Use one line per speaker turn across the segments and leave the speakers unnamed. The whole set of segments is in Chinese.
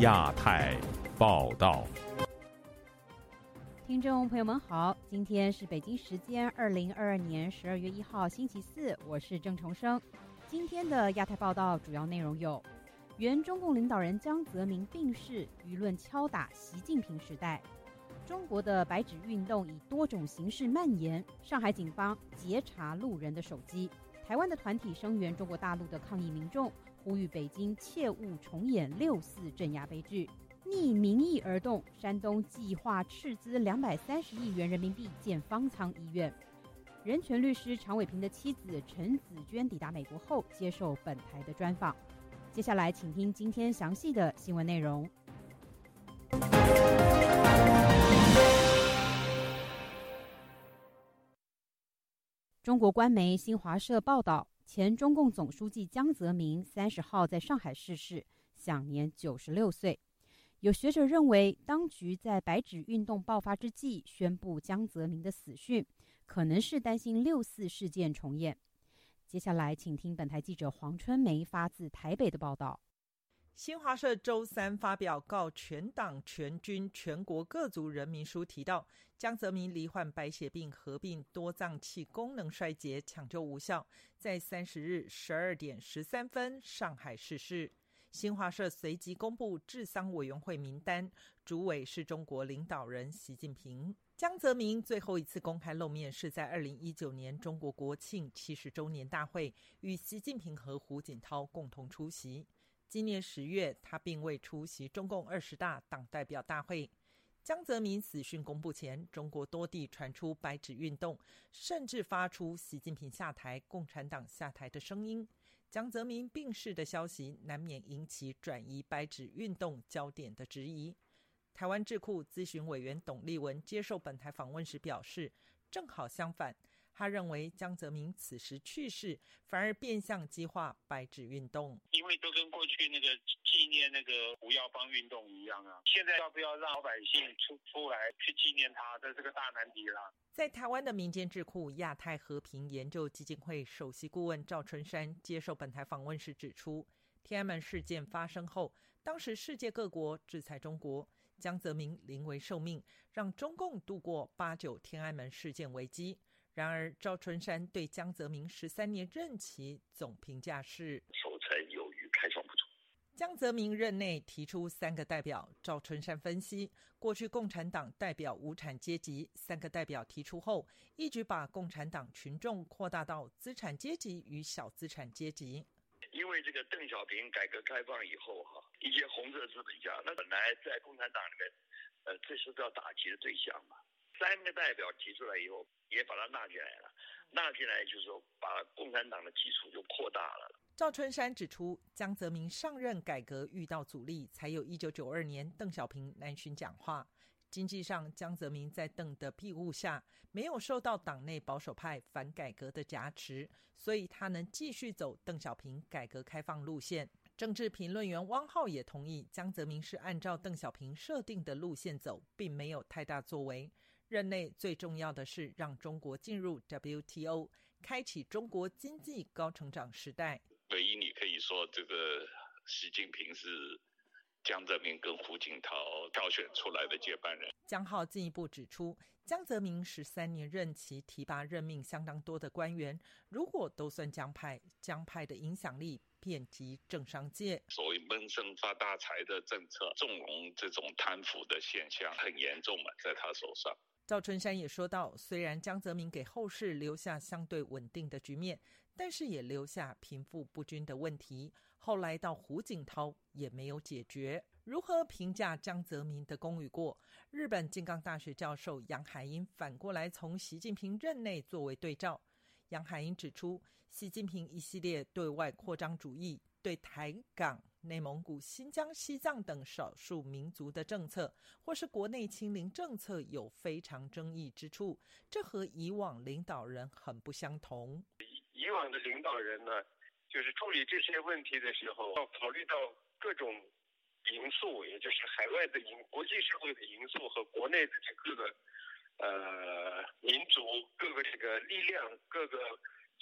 亚太报道，
听众朋友们好，今天是北京时间二零二二年十二月一号星期四，我是郑重生。今天的亚太报道主要内容有：原中共领导人江泽民病逝，舆论敲打习近平时代；中国的白纸运动以多种形式蔓延，上海警方截查路人的手机；台湾的团体声援中国大陆的抗议民众。呼吁北京切勿重演六四镇压悲剧，逆民意而动。山东计划斥资两百三十亿元人民币建方舱医院。人权律师常伟平的妻子陈子娟抵达美国后，接受本台的专访。接下来，请听今天详细的新闻内容。中国官媒新华社报道。前中共总书记江泽民三十号在上海逝世，享年九十六岁。有学者认为，当局在白纸运动爆发之际宣布江泽民的死讯，可能是担心六四事件重演。接下来，请听本台记者黄春梅发自台北的报道。
新华社周三发表告全党全军全国各族人民书，提到江泽民罹患白血病合并多脏器功能衰竭，抢救无效，在三十日十二点十三分上海逝世。新华社随即公布治丧委员会名单，主委是中国领导人习近平。江泽民最后一次公开露面是在二零一九年中国国庆七十周年大会，与习近平和胡锦涛共同出席。今年十月，他并未出席中共二十大党代表大会。江泽民死讯公布前，中国多地传出“白纸运动”，甚至发出“习近平下台，共产党下台”的声音。江泽民病逝的消息，难免引起转移“白纸运动”焦点的质疑。台湾智库咨询委员董立文接受本台访问时表示：“正好相反。”他认为江泽民此时去世，反而变相激化白纸运动，
因为都跟过去那个纪念那个胡耀邦运动一样啊。现在要不要让老百姓出出来去纪念他，这是个大难题啦。
在台湾的民间智库亚太和平研究基金会首席顾问赵春山接受本台访问时指出，天安门事件发生后，当时世界各国制裁中国，江泽民临危受命，让中共度过八九天安门事件危机。然而，赵春山对江泽民十三年任期总评价是
守成有余，开创不足。
江泽民任内提出三个代表，赵春山分析，过去共产党代表无产阶级，三个代表提出后，一举把共产党群众扩大到资产阶级与小资产阶级。
因为这个邓小平改革开放以后，哈，一些红色资本家，那本来在共产党里面，呃，这是要打击的对象嘛。三个代表提出来以后，也把它纳进来了。纳进来就是说，把共产党的基础就扩大了。
赵春山指出，江泽民上任改革遇到阻力，才有一九九二年邓小平南巡讲话。经济上，江泽民在邓的庇护下，没有受到党内保守派反改革的夹持，所以他能继续走邓小平改革开放路线。政治评论员汪浩也同意，江泽民是按照邓小平设定的路线走，并没有太大作为。任内最重要的是让中国进入 WTO，开启中国经济高成长时代。
唯一你可以说，这个习近平是江泽民跟胡锦涛挑选出来的接班人。
江浩进一步指出，江泽民十三年任期提拔任命相当多的官员，如果都算江派，江派的影响力遍及政商界。
所谓闷声发大财的政策，纵容这种贪腐的现象很严重嘛，在他手上。
赵春山也说到，虽然江泽民给后世留下相对稳定的局面，但是也留下贫富不均的问题。后来到胡锦涛也没有解决。如何评价江泽民的功与过？日本金刚大学教授杨海英反过来从习近平任内作为对照。杨海英指出，习近平一系列对外扩张主义，对台港。内蒙古、新疆、西藏等少数民族的政策，或是国内清零政策，有非常争议之处。这和以往领导人很不相同。
以往的领导人呢，就是处理这些问题的时候，要考虑到各种因素，也就是海外的因、国际社会的因素和国内的这各个呃民族、各个这个力量、各个。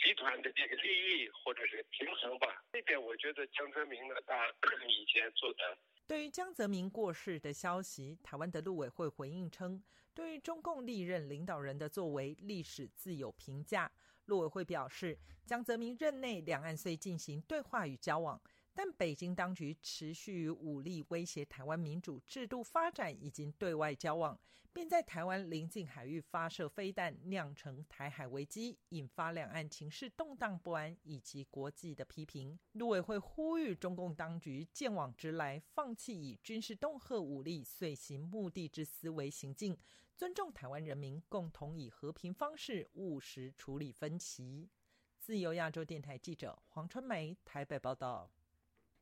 集团的这个利益或者是平衡吧，这点我觉得江泽民呢，他 以前做的
对于江泽民过世的消息，台湾的陆委会回应称，对于中共历任领导人的作为，历史自有评价。陆委会表示，江泽民任内，两岸虽进行对话与交往。但北京当局持续以武力威胁台湾民主制度发展，以及对外交往，并在台湾临近海域发射飞弹，酿成台海危机，引发两岸情势动荡不安，以及国际的批评。陆委会呼吁中共当局见往直来，放弃以军事恫吓武力遂行目的之思维行径，尊重台湾人民，共同以和平方式务实处理分歧。自由亚洲电台记者黄春梅台北报道。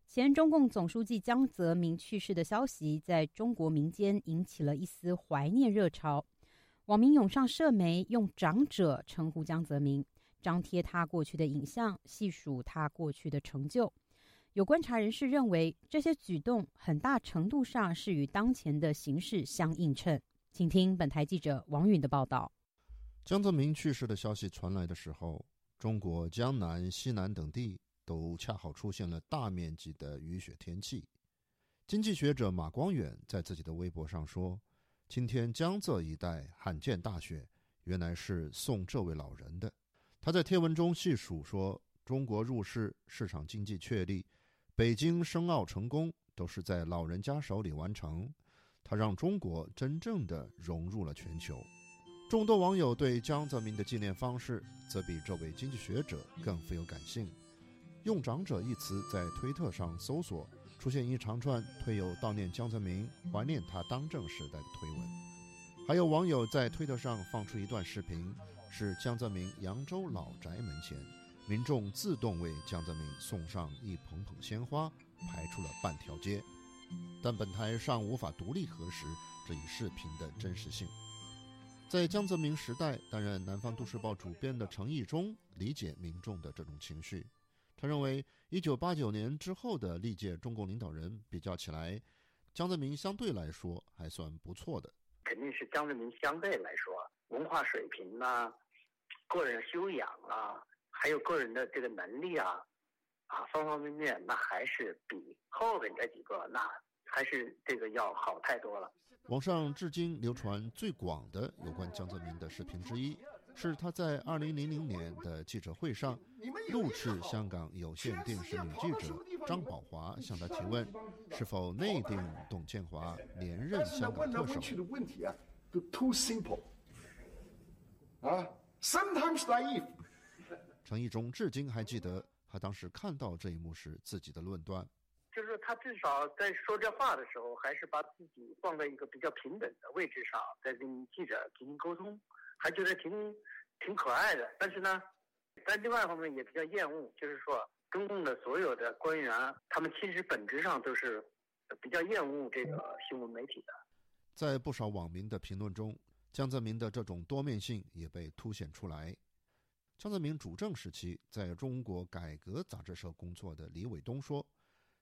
前中共总书记江泽民去世的消息，在中国民间引起了一丝怀念热潮。网民涌上社媒，用“长者”称呼江泽民，张贴他过去的影像，细数他过去的成就。有观察人士认为，这些举动很大程度上是与当前的形势相映衬。请听本台记者王允的报道。
江泽民去世的消息传来的时候，中国江南、西南等地。都恰好出现了大面积的雨雪天气。经济学者马光远在自己的微博上说：“今天江浙一带罕见大雪，原来是送这位老人的。”他在贴文中细数说：“中国入世，市场经济确立，北京申奥成功，都是在老人家手里完成。他让中国真正的融入了全球。”众多网友对江泽民的纪念方式，则比这位经济学者更富有感性。用“长者”一词在推特上搜索，出现一长串推有悼念江泽民、怀念他当政时代的推文。还有网友在推特上放出一段视频，是江泽民扬州老宅门前，民众自动为江泽民送上一捧捧鲜花，排出了半条街。但本台尚无法独立核实这一视频的真实性。在江泽民时代担任《南方都市报》主编的程毅中，理解民众的这种情绪。他认为，一九八九年之后的历届中共领导人比较起来，江泽民相对来说还算不错的。
肯定是江泽民相对来说，文化水平啊，个人修养啊，还有个人的这个能力啊，啊，方方面面，那还是比后面这几个那还是这个要好太多了。
网上至今流传最广的有关江泽民的视频之一。是他在二零零零年的记者会上，怒斥香港有线电视女记者张宝华向他提问，是否内定董建华连任香港特首。啊，sometimes naive。陈义忠至今还记得他当时看到这一幕时自己的论断，
就是他至少在说这话的时候，还是把自己放在一个比较平等的位置上，在跟记者进行沟通。还觉得挺挺可爱的，但是呢，在另外一方面也比较厌恶，就是说中共的所有的官员，他们其实本质上都是比较厌恶这个新闻媒体的。
在不少网民的评论中，江泽民的这种多面性也被凸显出来。江泽民主政时期在中国改革杂志社工作的李伟东说：“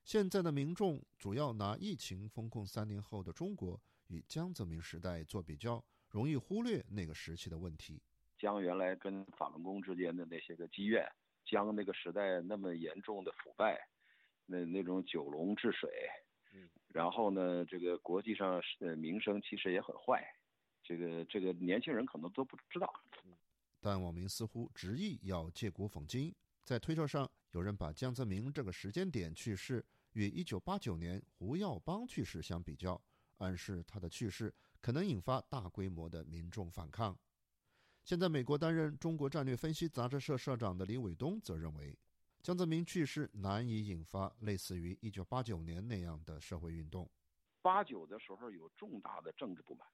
现在的民众主要拿疫情封控三年后的中国与江泽民时代做比较。”容易忽略那个时期的问题。
将原来跟法轮功之间的那些个积怨，将那个时代那么严重的腐败，那那种九龙治水，嗯，然后呢，这个国际上呃名声其实也很坏，这个这个年轻人可能都不知道。
但网民似乎执意要借古讽今，在推特上有人把江泽民这个时间点去世与1989年胡耀邦去世相比较，暗示他的去世。可能引发大规模的民众反抗。现在，美国担任中国战略分析杂志社社长的李伟东则认为，江泽民去世难以引发类似于一九八九年那样的社会运动。
八九的时候有重大的政治不满，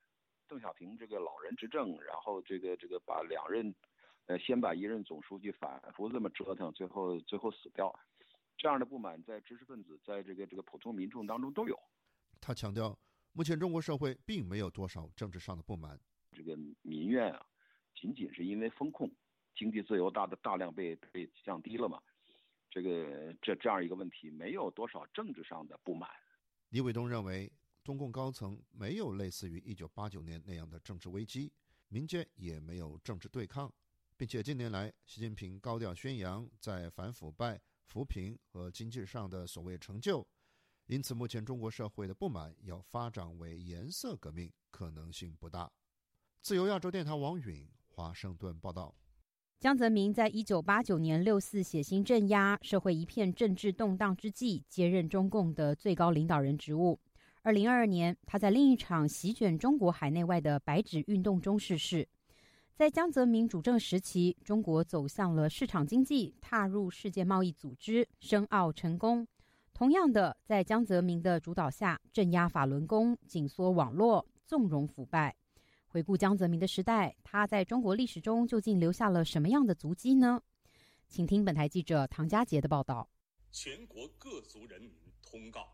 邓小平这个老人执政，然后这个这个把两任，呃，先把一任总书记反复这么折腾，最后最后死掉，这样的不满在知识分子，在这个这个普通民众当中都有。
他强调。目前中国社会并没有多少政治上的不满，
这个民怨啊，仅仅是因为风控、经济自由大的大量被被降低了嘛，这个这这样一个问题，没有多少政治上的不满。
李伟东认为，中共高层没有类似于一九八九年那样的政治危机，民间也没有政治对抗，并且近年来，习近平高调宣扬在反腐败、扶贫和经济上的所谓成就。因此，目前中国社会的不满要发展为颜色革命可能性不大。自由亚洲电台王允华盛顿报道。
江泽民在一九八九年六四血腥镇压，社会一片政治动荡之际，接任中共的最高领导人职务。二零二二年，他在另一场席卷中国海内外的白纸运动中逝世。在江泽民主政时期，中国走向了市场经济，踏入世界贸易组织，申奥成功。同样的，在江泽民的主导下，镇压法轮功，紧缩网络，纵容腐败。回顾江泽民的时代，他在中国历史中究竟留下了什么样的足迹呢？请听本台记者唐佳杰的报道。
全国各族人民通告：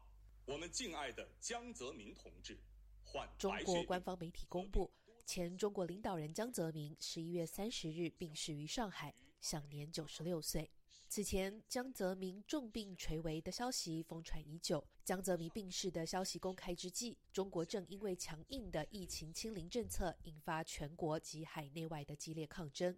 我们敬爱的江泽民同志患
中国官方媒体公布，前中国领导人江泽民十一月三十日病逝于上海，享年九十六岁。此前，江泽民重病垂危的消息疯传已久。江泽民病逝的消息公开之际，中国正因为强硬的疫情清零政策，引发全国及海内外的激烈抗争。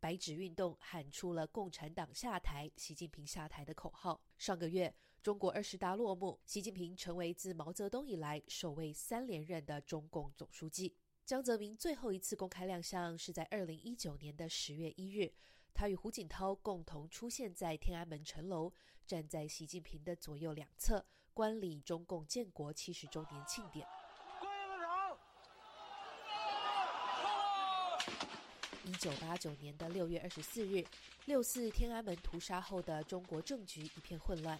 白纸运动喊出了“共产党下台，习近平下台”的口号。上个月，中国二十大落幕，习近平成为自毛泽东以来首位三连任的中共总书记。江泽民最后一次公开亮相是在二零一九年的十月一日。他与胡锦涛共同出现在天安门城楼，站在习近平的左右两侧，观礼中共建国七十周年庆典。一九八九年的六月二十四日，六四天安门屠杀后的中国政局一片混乱，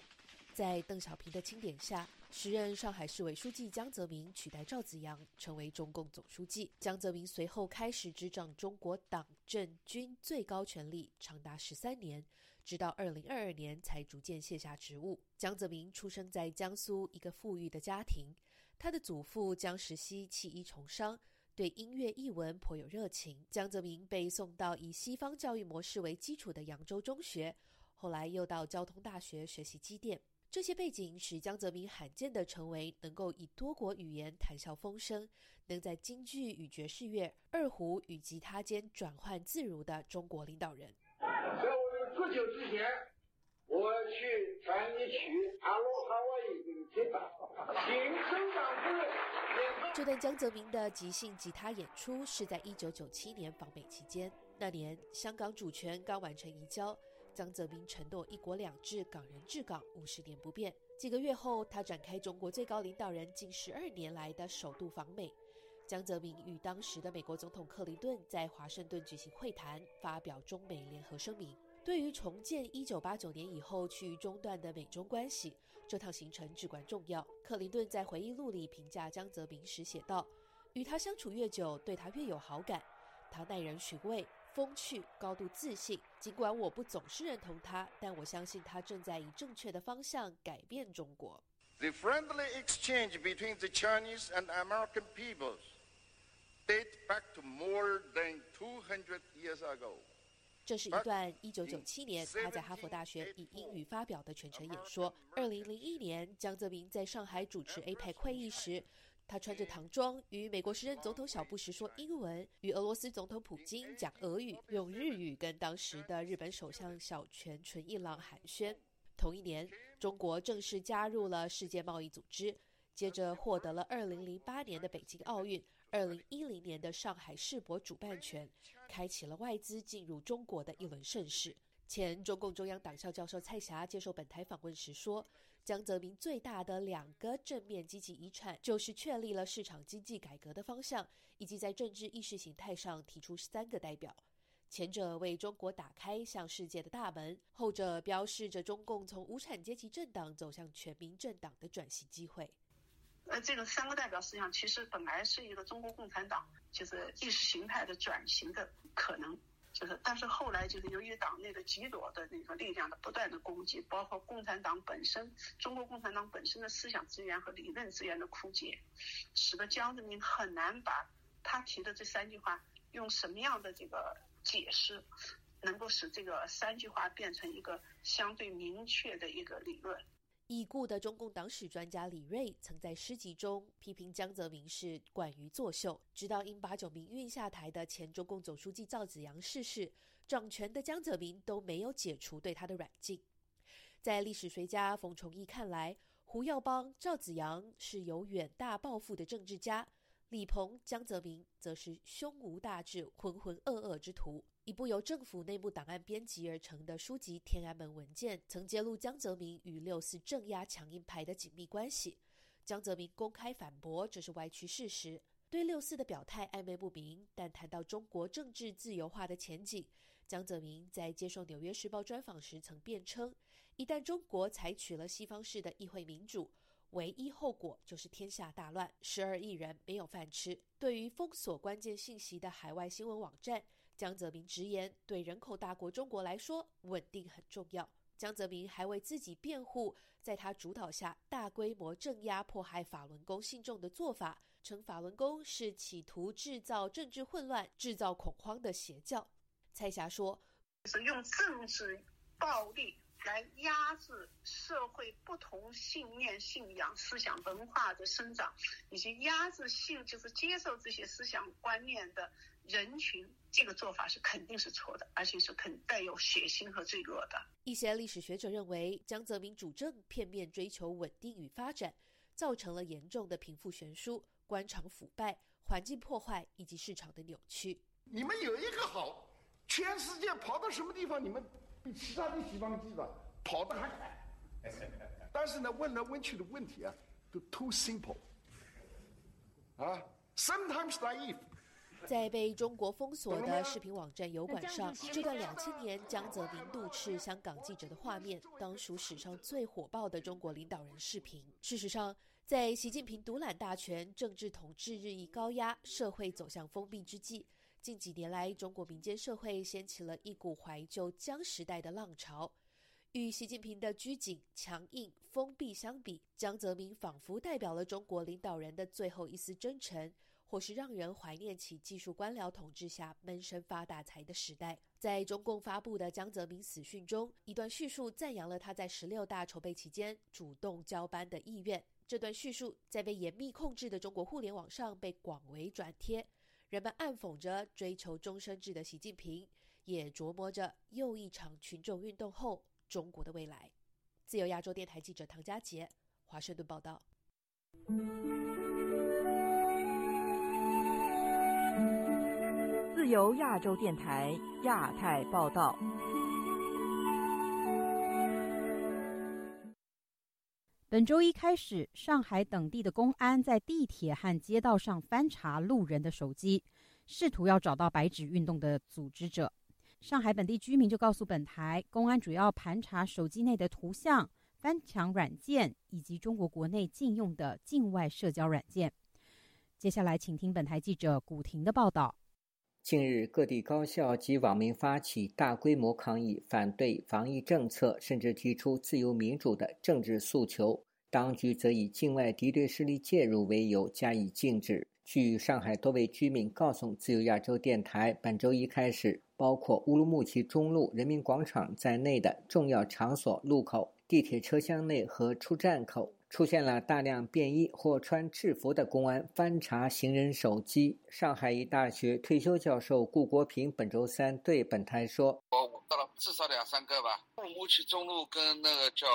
在邓小平的钦点下。时任上海市委书记江泽民取代赵紫阳成为中共总书记。江泽民随后开始执掌中国党政军最高权力，长达十三年，直到二零二二年才逐渐卸下职务。江泽民出生在江苏一个富裕的家庭，他的祖父江石溪弃医从商，对音乐艺文颇有热情。江泽民被送到以西方教育模式为基础的扬州中学，后来又到交通大学学习机电。这些背景使江泽民罕见地成为能够以多国语言谈笑风生，能在京剧与爵士乐、二胡与吉他间转换自如的中国领导人。
在我们不久之前，我去弹一曲《阿罗哈瓦伊》给你听，请省长夫人。
这段江泽民的即兴吉他演出是在一九九七年访美期间，那年香港主权刚完成移交。江泽民承诺“一国两制，港人治港，五十年不变”。几个月后，他展开中国最高领导人近十二年来的首度访美。江泽民与当时的美国总统克林顿在华盛顿举行会谈，发表中美联合声明。对于重建一九八九年以后趋于中断的美中关系，这趟行程至关重要。克林顿在回忆录里评价江泽民时写道：“与他相处越久，对他越有好感。他耐人寻味。”风趣、高度自信。尽管我不总是认同他，但我相信他正在以正确的方向改变中国。
The friendly exchange between the Chinese and American peoples date back to more than 200 years ago.
这是一段1997年他在哈佛大学以英语发表的全程演说。2001年，江泽民在上海主持 APEC 会议时。他穿着唐装，与美国时任总统小布什说英文，与俄罗斯总统普京讲俄语，用日语跟当时的日本首相小泉纯一郎寒暄。同一年，中国正式加入了世界贸易组织，接着获得了2008年的北京奥运、2010年的上海世博主办权，开启了外资进入中国的一轮盛世。前中共中央党校教授蔡霞接受本台访问时说。江泽民最大的两个正面积极遗产，就是确立了市场经济改革的方向，以及在政治意识形态上提出三个代表。前者为中国打开向世界的大门，后者标示着中共从无产阶级政党走向全民政党的转型机会。
呃，这个三个代表实际上其实本来是一个中国共产党就是意识形态的转型的可能。就是，但是后来就是由于党内的极左的那个力量的不断的攻击，包括共产党本身、中国共产党本身的思想资源和理论资源的枯竭，使得江泽民很难把他提的这三句话用什么样的这个解释，能够使这个三句话变成一个相对明确的一个理论。
已故的中共党史专家李锐曾在诗集中批评江泽民是惯于作秀，直到因把九民运下台的前中共总书记赵紫阳逝世，掌权的江泽民都没有解除对他的软禁。在历史学家冯崇义看来，胡耀邦、赵子阳是有远大抱负的政治家，李鹏、江泽民则是胸无大志、浑浑噩噩之徒。一部由政府内部档案编辑而成的书籍《天安门文件》曾揭露江泽民与六四镇压强硬派的紧密关系。江泽民公开反驳这是歪曲事实，对六四的表态暧昧不明。但谈到中国政治自由化的前景，江泽民在接受《纽约时报》专访时曾辩称：一旦中国采取了西方式的议会民主，唯一后果就是天下大乱，十二亿人没有饭吃。对于封锁关键信息的海外新闻网站。江泽民直言，对人口大国中国来说，稳定很重要。江泽民还为自己辩护，在他主导下大规模镇压迫害法轮功信众的做法，称法轮功是企图制造政治混乱、制造恐慌的邪教。蔡霞说：“
是用政治暴力来压制社会不同信念、信仰、思想文化的生长，以及压制性就是接受这些思想观念的。”人群这个做法是肯定是错的，而且是肯带有血腥和罪恶的。
一些历史学者认为，江泽民主政片面追求稳定与发展，造成了严重的贫富悬殊、官场腐败、环境破坏以及市场的扭曲。
你们有一个好，全世界跑到什么地方，你们比其他的西方记者跑得还快。但是呢，问来问去的问题啊，都 too simple，啊，sometimes naive。
在被中国封锁的视频网站油管上，这段两千年江泽民怒斥香港记者的画面，当属史上最火爆的中国领导人视频。事实上，在习近平独揽大权、政治统治日益高压、社会走向封闭之际，近几年来，中国民间社会掀起了一股怀旧江时代的浪潮。与习近平的拘谨、强硬、封闭相比，江泽民仿佛代表了中国领导人的最后一丝真诚。或是让人怀念起技术官僚统治下闷声发大财的时代。在中共发布的江泽民死讯中，一段叙述赞扬了他在十六大筹备期间主动交班的意愿。这段叙述在被严密控制的中国互联网上被广为转贴，人们暗讽着追求终身制的习近平，也琢磨着又一场群众运动后中国的未来。自由亚洲电台记者唐佳杰，华盛顿报道。
自由亚洲电台亚太报道。本周一开始，上海等地的公安在地铁和街道上翻查路人的手机，试图要找到白纸运动的组织者。上海本地居民就告诉本台，公安主要盘查手机内的图像、翻墙软件以及中国国内禁用的境外社交软件。接下来，请听本台记者古婷的报道。
近日，各地高校及网民发起大规模抗议，反对防疫政策，甚至提出自由民主的政治诉求。当局则以境外敌对势力介入为由加以禁止。据上海多位居民告诉自由亚洲电台，本周一开始，包括乌鲁木齐中路、人民广场在内的重要场所路口、地铁车厢内和出站口。出现了大量便衣或穿制服的公安翻查行人手机。上海一大学退休教授顾国平本周三对本台说：“
我到了至少两三个吧，乌鲁木齐中路跟那个叫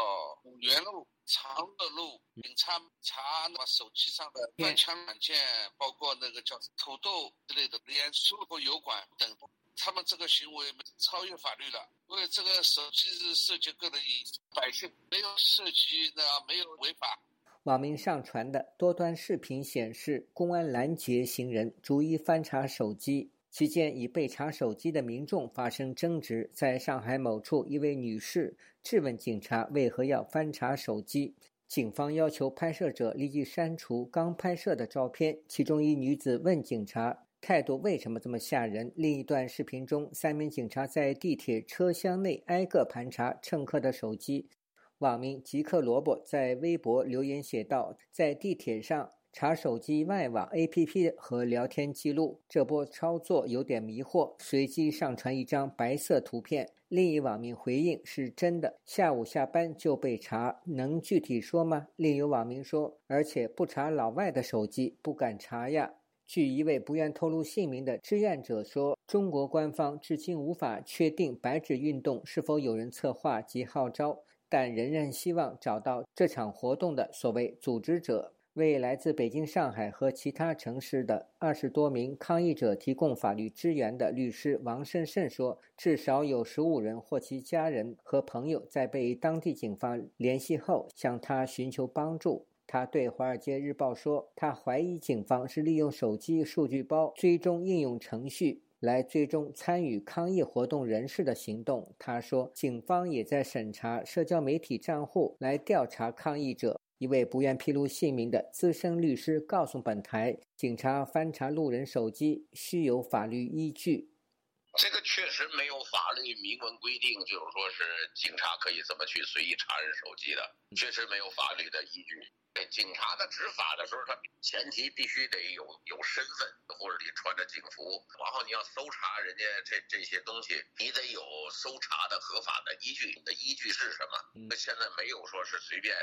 五元路、长乐路，警察查那手机上的翻墙软件，包括那个叫土豆之类的，连输入油管等。”他们这个行为超越法律了，因为这个手机是涉及个人隐私，百姓没有涉及的，没有违法。
网民上传的多段视频显示，公安拦截行人，逐一翻查手机，期间与被查手机的民众发生争执。在上海某处，一位女士质问警察为何要翻查手机，警方要求拍摄者立即删除刚拍摄的照片。其中一女子问警察。态度为什么这么吓人？另一段视频中，三名警察在地铁车厢内挨个盘查乘客的手机。网民吉克萝卜在微博留言写道：“在地铁上查手机外网 APP 和聊天记录，这波操作有点迷惑。”随机上传一张白色图片。另一网民回应：“是真的，下午下班就被查，能具体说吗？”另有网民说：“而且不查老外的手机，不敢查呀。”据一位不愿透露姓名的志愿者说，中国官方至今无法确定“白纸运动”是否有人策划及号召，但仍然希望找到这场活动的所谓组织者。为来自北京、上海和其他城市的二十多名抗议者提供法律支援的律师王胜胜说：“至少有十五人或其家人和朋友在被当地警方联系后向他寻求帮助。”他对《华尔街日报》说：“他怀疑警方是利用手机数据包追踪应用程序来追踪参与抗议活动人士的行动。”他说：“警方也在审查社交媒体账户来调查抗议者。”一位不愿披露姓名的资深律师告诉本台：“警察翻查路人手机需有法律依据。
这个确实没有法律明文规定，就是说是警察可以这么去随意查人手机的，确实没有法律的依据。”警察的执法的时候，他前提必须得有有身份，或者你穿着警服，然后你要搜查人家这这些东西，你得有搜查的合法的依据。你的依据是什么？那现在没有说是随便，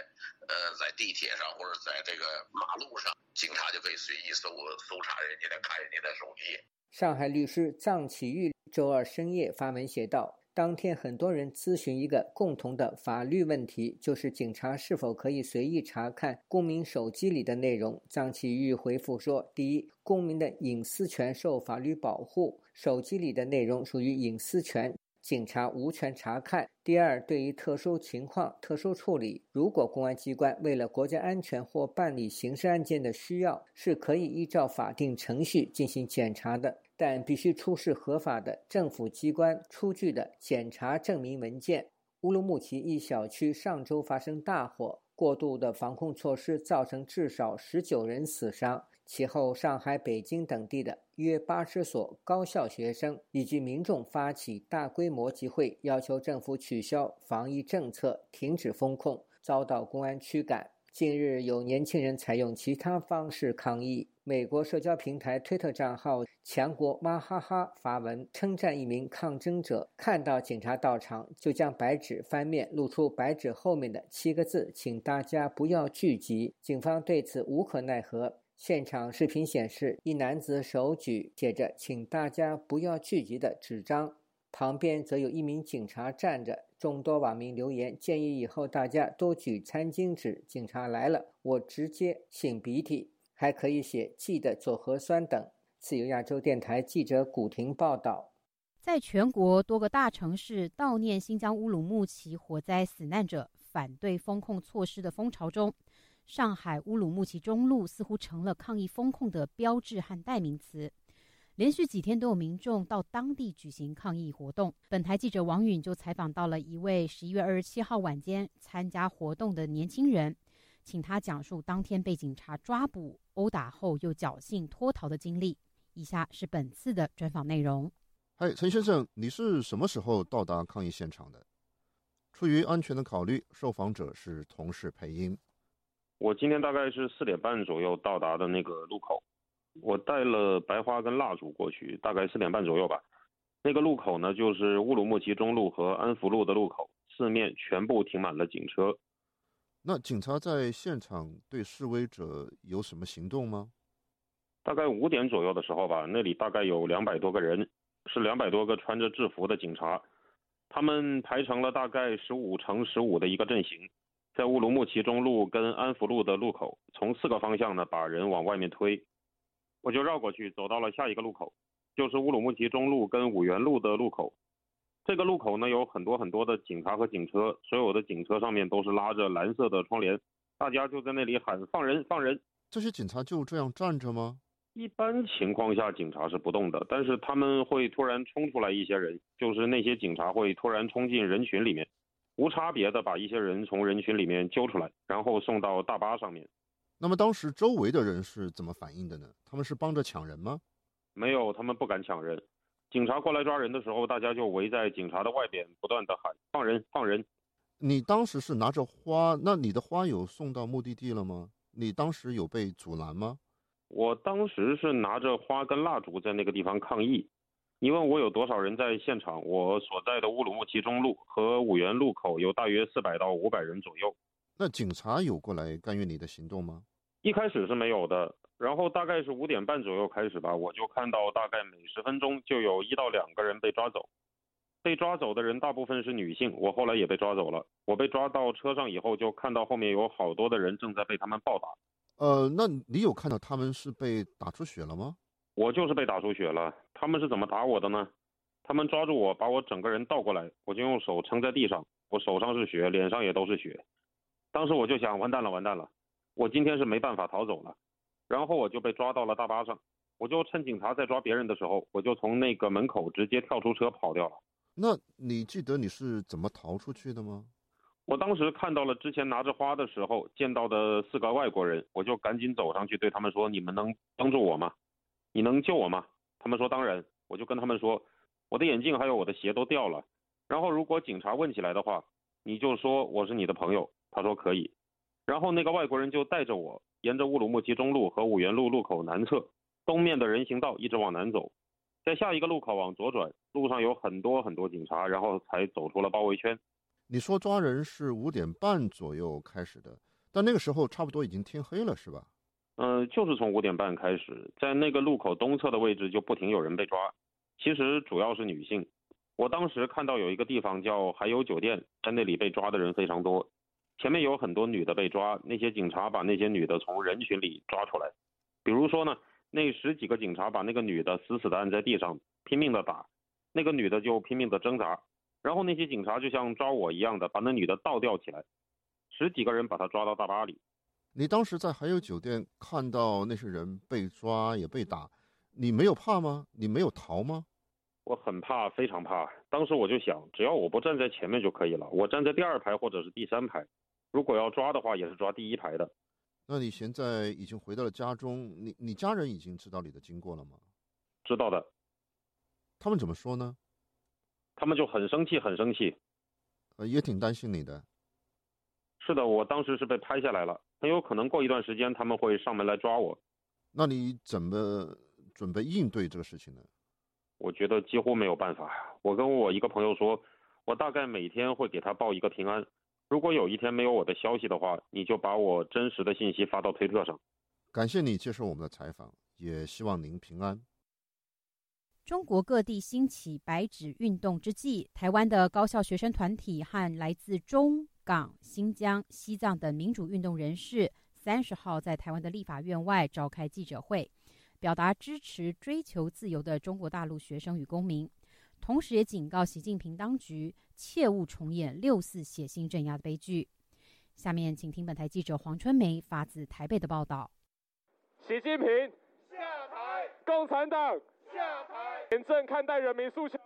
呃，在地铁上或者在这个马路上，警察就可以随意搜搜查人家的，看人家的手机。
上海律师臧启玉周二深夜发文写道。当天，很多人咨询一个共同的法律问题，就是警察是否可以随意查看公民手机里的内容。臧启玉回复说：“第一，公民的隐私权受法律保护，手机里的内容属于隐私权，警察无权查看。第二，对于特殊情况、特殊处理，如果公安机关为了国家安全或办理刑事案件的需要，是可以依照法定程序进行检查的。”但必须出示合法的政府机关出具的检查证明文件。乌鲁木齐一小区上周发生大火，过度的防控措施造成至少十九人死伤。其后，上海、北京等地的约八十所高校学生以及民众发起大规模集会，要求政府取消防疫政策、停止封控，遭到公安驱赶。近日，有年轻人采用其他方式抗议。美国社交平台推特账号“强国妈哈哈”发文称赞一名抗争者，看到警察到场就将白纸翻面，露出白纸后面的七个字：“请大家不要聚集。”警方对此无可奈何。现场视频显示，一男子手举写着“请大家不要聚集”的纸张，旁边则有一名警察站着。众多网民留言建议以后大家多举餐巾纸，警察来了，我直接擤鼻涕。还可以写“记得做核酸”等。自由亚洲电台记者古婷报道，
在全国多个大城市悼念新疆乌鲁木齐火灾死难者、反对封控措施的风潮中，上海乌鲁木齐中路似乎成了抗议封控的标志和代名词。连续几天都有民众到当地举行抗议活动。本台记者王允就采访到了一位十一月二十七号晚间参加活动的年轻人。请他讲述当天被警察抓捕、殴打后又侥幸脱逃的经历。以下是本次的专访内容。
嗨，陈先生，你是什么时候到达抗议现场的？出于安全的考虑，受访者是同事配音。
我今天大概是四点半左右到达的那个路口，我带了白花跟蜡烛过去，大概四点半左右吧。那个路口呢，就是乌鲁木齐中路和安福路的路口，四面全部停满了警车。
那警察在现场对示威者有什么行动吗？
大概五点左右的时候吧，那里大概有两百多个人，是两百多个穿着制服的警察，他们排成了大概十五乘十五的一个阵型，在乌鲁木齐中路跟安福路的路口，从四个方向呢把人往外面推。我就绕过去，走到了下一个路口，就是乌鲁木齐中路跟五原路的路口。这个路口呢有很多很多的警察和警车，所有的警车上面都是拉着蓝色的窗帘，大家就在那里喊放人放人。
这些警察就这样站着吗？
一般情况下警察是不动的，但是他们会突然冲出来一些人，就是那些警察会突然冲进人群里面，无差别的把一些人从人群里面揪出来，然后送到大巴上面。
那么当时周围的人是怎么反应的呢？他们是帮着抢人吗？
没有，他们不敢抢人。警察过来抓人的时候，大家就围在警察的外边，不断的喊放人放人。
你当时是拿着花，那你的花有送到目的地了吗？你当时有被阻拦吗？
我当时是拿着花跟蜡烛在那个地方抗议。你问我有多少人在现场？我所在的乌鲁木齐中路和五原路口有大约四百到五百人左右。
那警察有过来干预你的行动吗？
一开始是没有的。然后大概是五点半左右开始吧，我就看到大概每十分钟就有一到两个人被抓走。被抓走的人大部分是女性，我后来也被抓走了。我被抓到车上以后，就看到后面有好多的人正在被他们暴打。
呃，那你有看到他们是被打出血了吗？
我就是被打出血了。他们是怎么打我的呢？他们抓住我，把我整个人倒过来，我就用手撑在地上，我手上是血，脸上也都是血。当时我就想，完蛋了，完蛋了，我今天是没办法逃走了。然后我就被抓到了大巴上，我就趁警察在抓别人的时候，我就从那个门口直接跳出车跑掉了。
那你记得你是怎么逃出去的吗？
我当时看到了之前拿着花的时候见到的四个外国人，我就赶紧走上去对他们说：“你们能帮助我吗？你能救我吗？”他们说：“当然。”我就跟他们说：“我的眼镜还有我的鞋都掉了。然后如果警察问起来的话，你就说我是你的朋友。”他说可以。然后那个外国人就带着我沿着乌鲁木齐中路和五原路路口南侧东面的人行道一直往南走，在下一个路口往左转，路上有很多很多警察，然后才走出了包围圈。
你说抓人是五点半左右开始的，但那个时候差不多已经天黑了，是吧？
嗯，就是从五点半开始，在那个路口东侧的位置就不停有人被抓，其实主要是女性。我当时看到有一个地方叫海友酒店，在那里被抓的人非常多，前面有很多女的被抓，那些警察把那些女的从人群里抓出来，比如说呢，那十几个警察把那个女的死死的按在地上，拼命的打，那个女的就拼命的挣扎。然后那些警察就像抓我一样的把那女的倒吊起来，十几个人把她抓到大巴里。
你当时在海友酒店看到那些人被抓也被打，你没有怕吗？你没有逃吗？
我很怕，非常怕。当时我就想，只要我不站在前面就可以了，我站在第二排或者是第三排。如果要抓的话，也是抓第一排的。
那你现在已经回到了家中，你你家人已经知道你的经过了吗？
知道的。
他们怎么说呢？
他们就很生气，很生气，
呃，也挺担心你的。
是的，我当时是被拍下来了，很有可能过一段时间他们会上门来抓我。
那你怎么准备应对这个事情呢？
我觉得几乎没有办法。我跟我一个朋友说，我大概每天会给他报一个平安。如果有一天没有我的消息的话，你就把我真实的信息发到推特上。
感谢你接受我们的采访，也希望您平安。
中国各地兴起白纸运动之际，台湾的高校学生团体和来自中港、新疆、西藏等民主运动人士，三十号在台湾的立法院外召开记者会，表达支持追求自由的中国大陆学生与公民，同时也警告习近平当局切勿重演六四血腥镇压的悲剧。下面请听本台记者黄春梅发自台北的报道：
习近平下台，共产党。下台，严正看待人民诉求，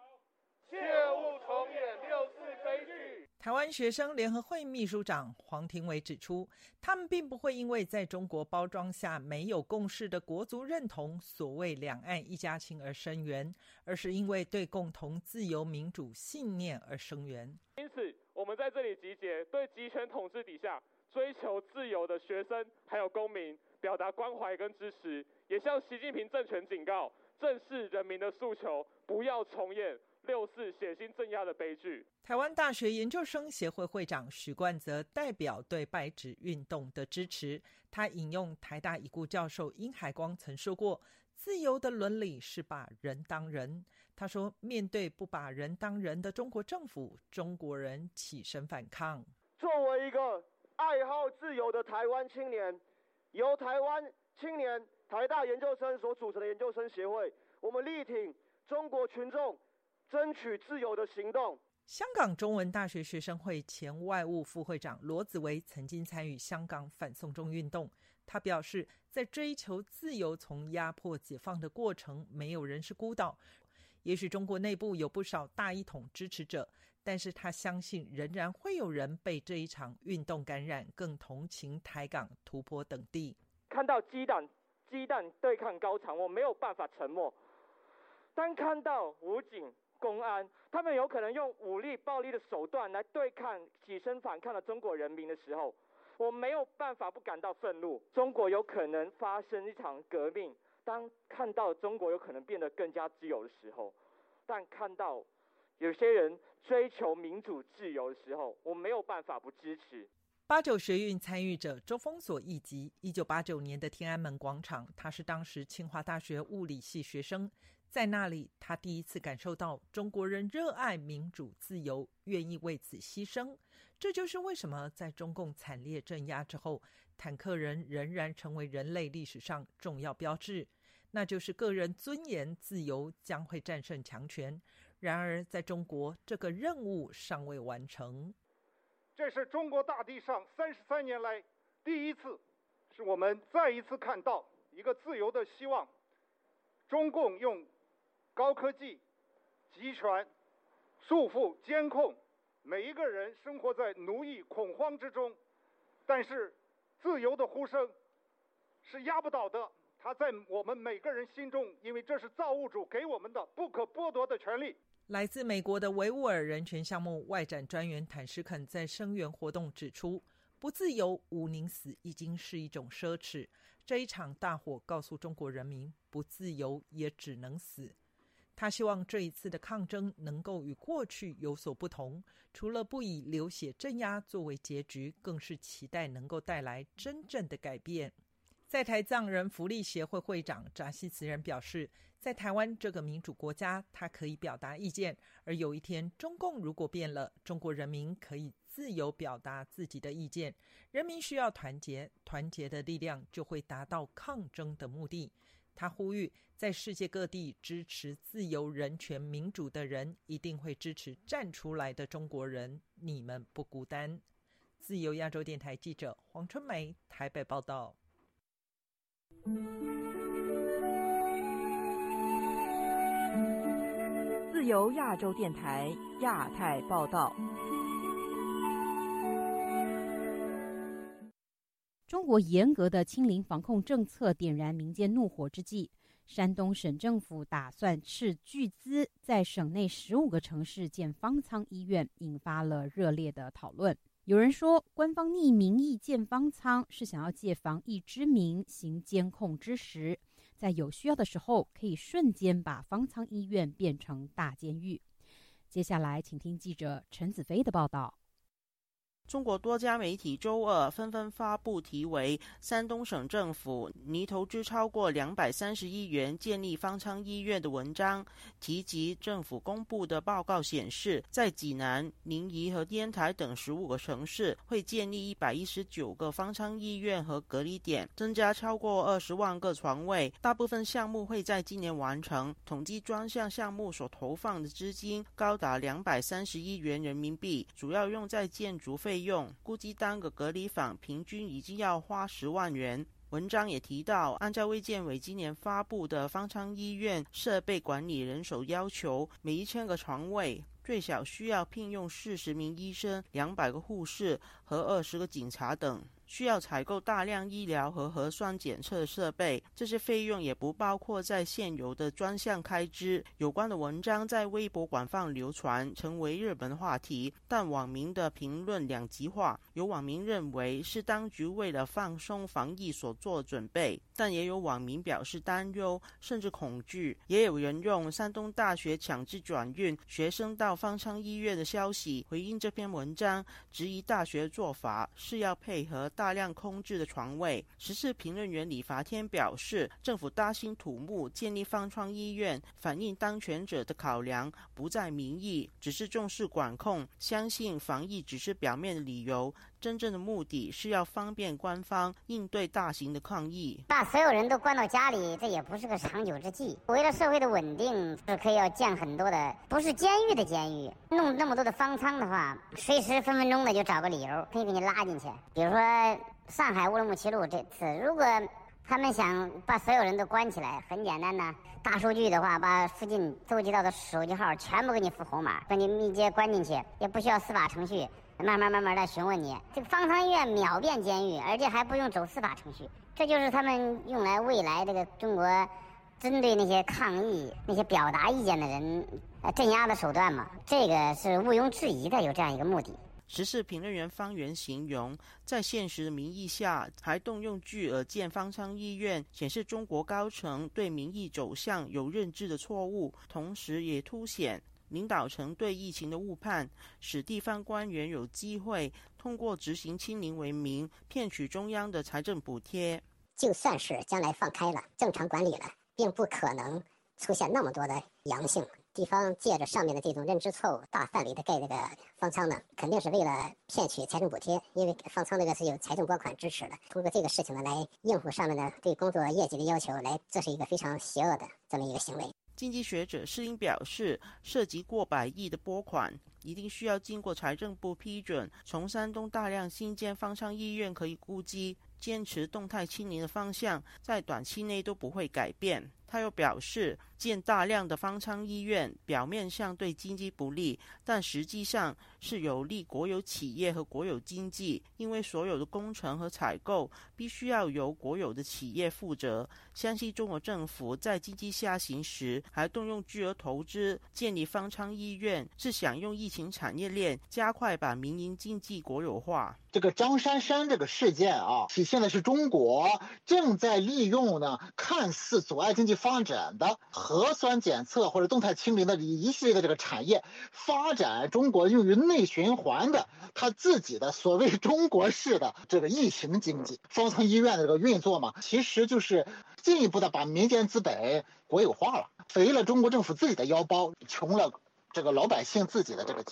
切勿重演六四悲剧。
台湾学生联合会秘书长黄庭伟指出，他们并不会因为在中国包装下没有共识的国族认同，所谓两岸一家亲而声援，而是因为对共同自由民主信念而声援。
因此，我们在这里集结，对集权统治底下追求自由的学生还有公民表达关怀跟支持，也向习近平政权警告。正视人民的诉求，不要重演六四血腥镇压的悲剧。
台湾大学研究生协会会长许冠泽代表对白纸运动的支持。他引用台大已故教授殷海光曾说过：“自由的伦理是把人当人。”他说：“面对不把人当人的中国政府，中国人起身反抗。”
作为一个爱好自由的台湾青年，由台湾青年。台大研究生所组成的研究生协会，我们力挺中国群众争取自由的行动。
香港中文大学学生会前外务副会长罗子维曾经参与香港反送中运动。他表示，在追求自由、从压迫解放的过程，没有人是孤岛。也许中国内部有不少大一统支持者，但是他相信仍然会有人被这一场运动感染，更同情台港、突破等地。
看到鸡蛋。鸡蛋对抗高墙，我没有办法沉默。当看到武警、公安，他们有可能用武力、暴力的手段来对抗起身反抗的中国人民的时候，我没有办法不感到愤怒。中国有可能发生一场革命。当看到中国有可能变得更加自由的时候，但看到有些人追求民主自由的时候，我没有办法不支持。
八九学运参与者周峰所一集，一九八九年的天安门广场，他是当时清华大学物理系学生。在那里，他第一次感受到中国人热爱民主自由，愿意为此牺牲。这就是为什么在中共惨烈镇压之后，坦克人仍然成为人类历史上重要标志。那就是个人尊严自由将会战胜强权。然而，在中国，这个任务尚未完成。
这是中国大地上三十三年来第一次，是我们再一次看到一个自由的希望。中共用高科技、集权、束缚、监控，每一个人生活在奴役、恐慌之中。但是，自由的呼声是压不倒的。它在我们每个人心中，因为这是造物主给我们的不可剥夺的权利。
来自美国的维吾尔人权项目外展专员坦什肯在声援活动指出：“不自由，无宁死已经是一种奢侈。这一场大火告诉中国人民，不自由也只能死。”他希望这一次的抗争能够与过去有所不同，除了不以流血镇压作为结局，更是期待能够带来真正的改变。在台藏人福利协会会长扎西慈人表示，在台湾这个民主国家，他可以表达意见；而有一天中共如果变了，中国人民可以自由表达自己的意见。人民需要团结，团结的力量就会达到抗争的目的。他呼吁，在世界各地支持自由、人权、民主的人，一定会支持站出来的中国人。你们不孤单。自由亚洲电台记者黄春梅台北报道。
自由亚洲电台亚太报道：中国严格的清零防控政策点燃民间怒火之际，山东省政府打算斥巨资在省内十五个城市建方舱医院，引发了热烈的讨论。有人说，官方匿名意见方舱是想要借防疫之名行监控之实，在有需要的时候可以瞬间把方舱医院变成大监狱。接下来，请听记者陈子飞的报道。
中国多家媒体周二纷纷发布题为“山东省政府拟投资超过两百三十亿元建立方舱医院”的文章，提及政府公布的报告显示，在济南、临沂和烟台等十五个城市会建立一百一十九个方舱医院和隔离点，增加超过二十万个床位。大部分项目会在今年完成。统计专项项目所投放的资金高达两百三十亿元人民币，主要用在建筑费。费用估计单个隔离房平均已经要花十万元。文章也提到，按照卫健委今年发布的方舱医院设备管理人手要求，每一千个床位最少需要聘用四十名医生、两百个护士和二十个警察等。需要采购大量医疗和核酸检测设备，这些费用也不包括在现有的专项开支。有关的文章在微博广泛流传，成为热门话题。但网民的评论两极化，有网民认为是当局为了放松防疫所做准备，但也有网民表示担忧甚至恐惧。也有人用山东大学强制转运学生到方舱医院的消息回应这篇文章，质疑大学做法是要配合。大量空置的床位，时事评论员李伐天表示，政府大兴土木建立方舱医院，反映当权者的考量不在民意，只是重视管控，相信防疫只是表面的理由。真正的目的是要方便官方应对大型的抗议。
把所有人都关到家里，这也不是个长久之计。为了社会的稳定，是可以要建很多的，不是监狱的监狱。弄那么多的方舱的话，随时分分钟的就找个理由可以给你拉进去。比如说上海乌鲁木齐路这次，如果他们想把所有人都关起来，很简单呐，大数据的话，把附近搜集到的手机号全部给你付红码，把你密接关进去，也不需要司法程序。慢慢慢慢的询问你，这个方舱医院秒变监狱，而且还不用走司法程序，这就是他们用来未来这个中国针对那些抗议、那些表达意见的人呃镇压的手段嘛。这个是毋庸置疑的，有这样一个目的。
时事评论员方圆形容，在现实的民意下，还动用巨额建方舱医院，显示中国高层对民意走向有认知的错误，同时也凸显。领导层对疫情的误判，使地方官员有机会通过执行清零为名，骗取中央的财政补贴。
就算是将来放开了，正常管理了，并不可能出现那么多的阳性。地方借着上面的这种认知错误，大范围的盖这个方舱呢，肯定是为了骗取财政补贴，因为方舱这个是有财政拨款支持的。通过这个事情呢，来应付上面的对工作业绩的要求，来，这是一个非常邪恶的这么一个行为。
经济学者施英表示，涉及过百亿的拨款，一定需要经过财政部批准。从山东大量新建方舱医院可以估计，坚持动态清零的方向，在短期内都不会改变。他又表示，建大量的方舱医院，表面上对经济不利，但实际上是有利国有企业和国有经济，因为所有的工程和采购必须要由国有的企业负责。相信中国政府在经济下行时还动用巨额投资建立方舱医院，是想用疫情产业链加快把民营经济国有化。
这个张珊珊这个事件啊，体现的是中国正在利用呢，看似阻碍经济发展的核酸检测或者动态清零的一系列的这个产业，发展中国用于内循环的他自己的所谓中国式的这个疫情经济。方舱医院的这个运作嘛，其实就是进一步的把民间资本国有化了，肥了中国政府自己的腰包，穷了。这个老百姓自己的这个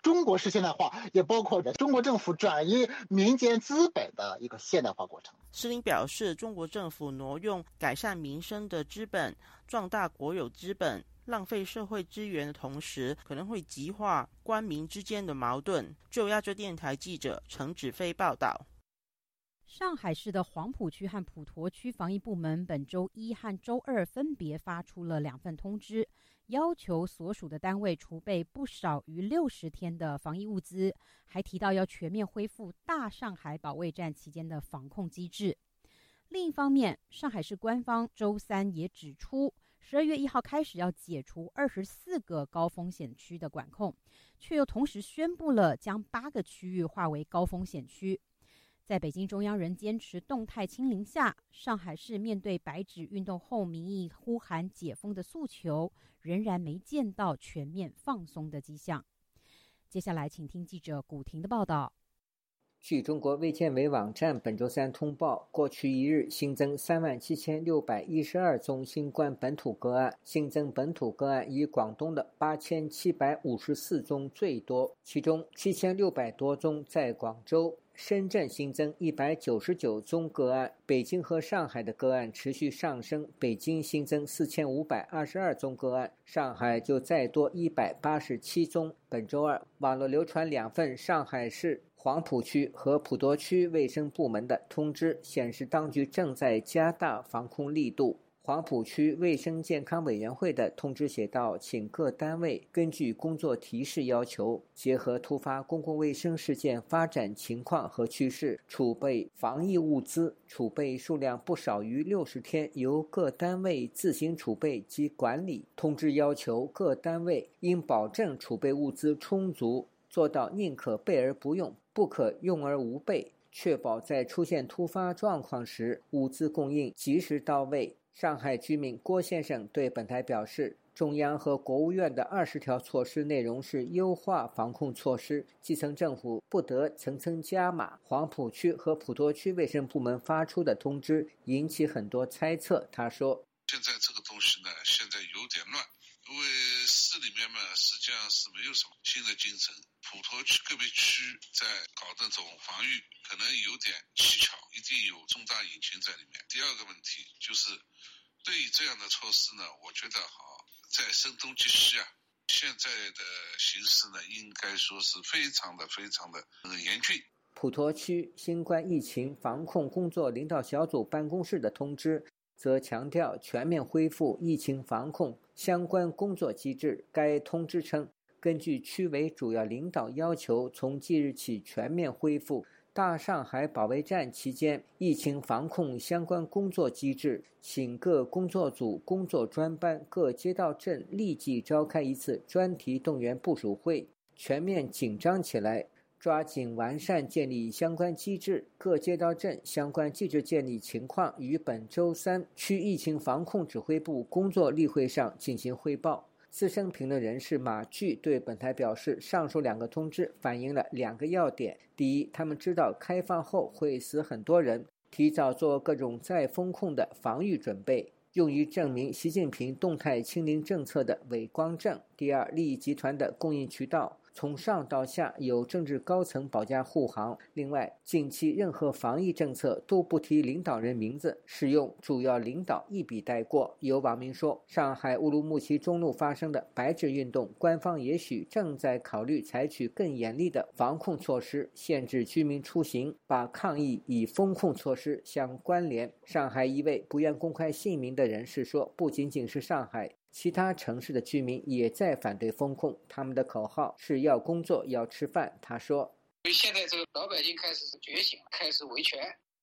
中国式现代化，也包括着中国政府转移民间资本的一个现代化过程。
施林表示，中国政府挪用改善民生的资本，壮大国有资本，浪费社会资源的同时，可能会激化官民之间的矛盾。就亚洲电台记者陈子飞报道。
上海市的黄浦区和普陀区防疫部门本周一和周二分别发出了两份通知。要求所属的单位储备不少于六十天的防疫物资，还提到要全面恢复大上海保卫战期间的防控机制。另一方面，上海市官方周三也指出，十二月一号开始要解除二十四个高风险区的管控，却又同时宣布了将八个区域划为高风险区。在北京中央仍坚持动态清零下，上海市面对白纸运动后民意呼喊解封的诉求，仍然没见到全面放松的迹象。接下来，请听记者古婷的报道。
据中国卫健委网站本周三通报，过去一日新增三万七千六百一十二宗新冠本土个案，新增本土个案以广东的八千七百五十四宗最多，其中七千六百多宗在广州。深圳新增一百九十九宗个案，北京和上海的个案持续上升。北京新增四千五百二十二宗个案，上海就再多一百八十七宗。本周二，网络流传两份上海市黄浦区和普陀区卫生部门的通知，显示当局正在加大防控力度。黄浦区卫生健康委员会的通知写道：“请各单位根据工作提示要求，结合突发公共卫生事件发展情况和趋势，储备防疫物资。储备数量不少于六十天，由各单位自行储备及管理。通知要求各单位应保证储备物资充足，做到宁可备而不用，不可用而无备，确保在出现突发状况时，物资供应及时到位。”上海居民郭先生对本台表示，中央和国务院的二十条措施内容是优化防控措施，基层政府不得层层加码。黄浦区和普陀区卫生部门发出的通知引起很多猜测。他说：“
现在这个东西呢，现在有点乱，因为市里面嘛，实际上是没有什么新的精神。普陀区个别区在搞这种防御，可能有点蹊跷，一定有重大隐情在里面。第二个问题就是。”对于这样的措施呢，我觉得好在声东击西啊。现在的形势呢，应该说是非常的、非常的严峻。
普陀区新冠疫情防控工作领导小组办公室的通知则强调全面恢复疫情防控相关工作机制。该通知称，根据区委主要领导要求，从即日起全面恢复。大上海保卫战期间，疫情防控相关工作机制，请各工作组、工作专班、各街道镇立即召开一次专题动员部署会，全面紧张起来，抓紧完善建立相关机制。各街道镇相关机制建立情况，于本周三区疫情防控指挥部工作例会上进行汇报。资深评论人士马巨对本台表示，上述两个通知反映了两个要点：第一，他们知道开放后会死很多人，提早做各种再风控的防御准备；用于证明习近平动态清零政策的伪光正；第二，利益集团的供应渠道。从上到下有政治高层保驾护航。另外，近期任何防疫政策都不提领导人名字，使用主要领导一笔带过。有网民说，上海乌鲁木齐中路发生的白纸运动，官方也许正在考虑采取更严厉的防控措施，限制居民出行，把抗议与风控措施相关联。上海一位不愿公开姓名的人士说，不仅仅是上海。其他城市的居民也在反对封控，他们的口号是要工作、要吃饭。他说：“
现在这个老百姓开始觉醒，开始维权。”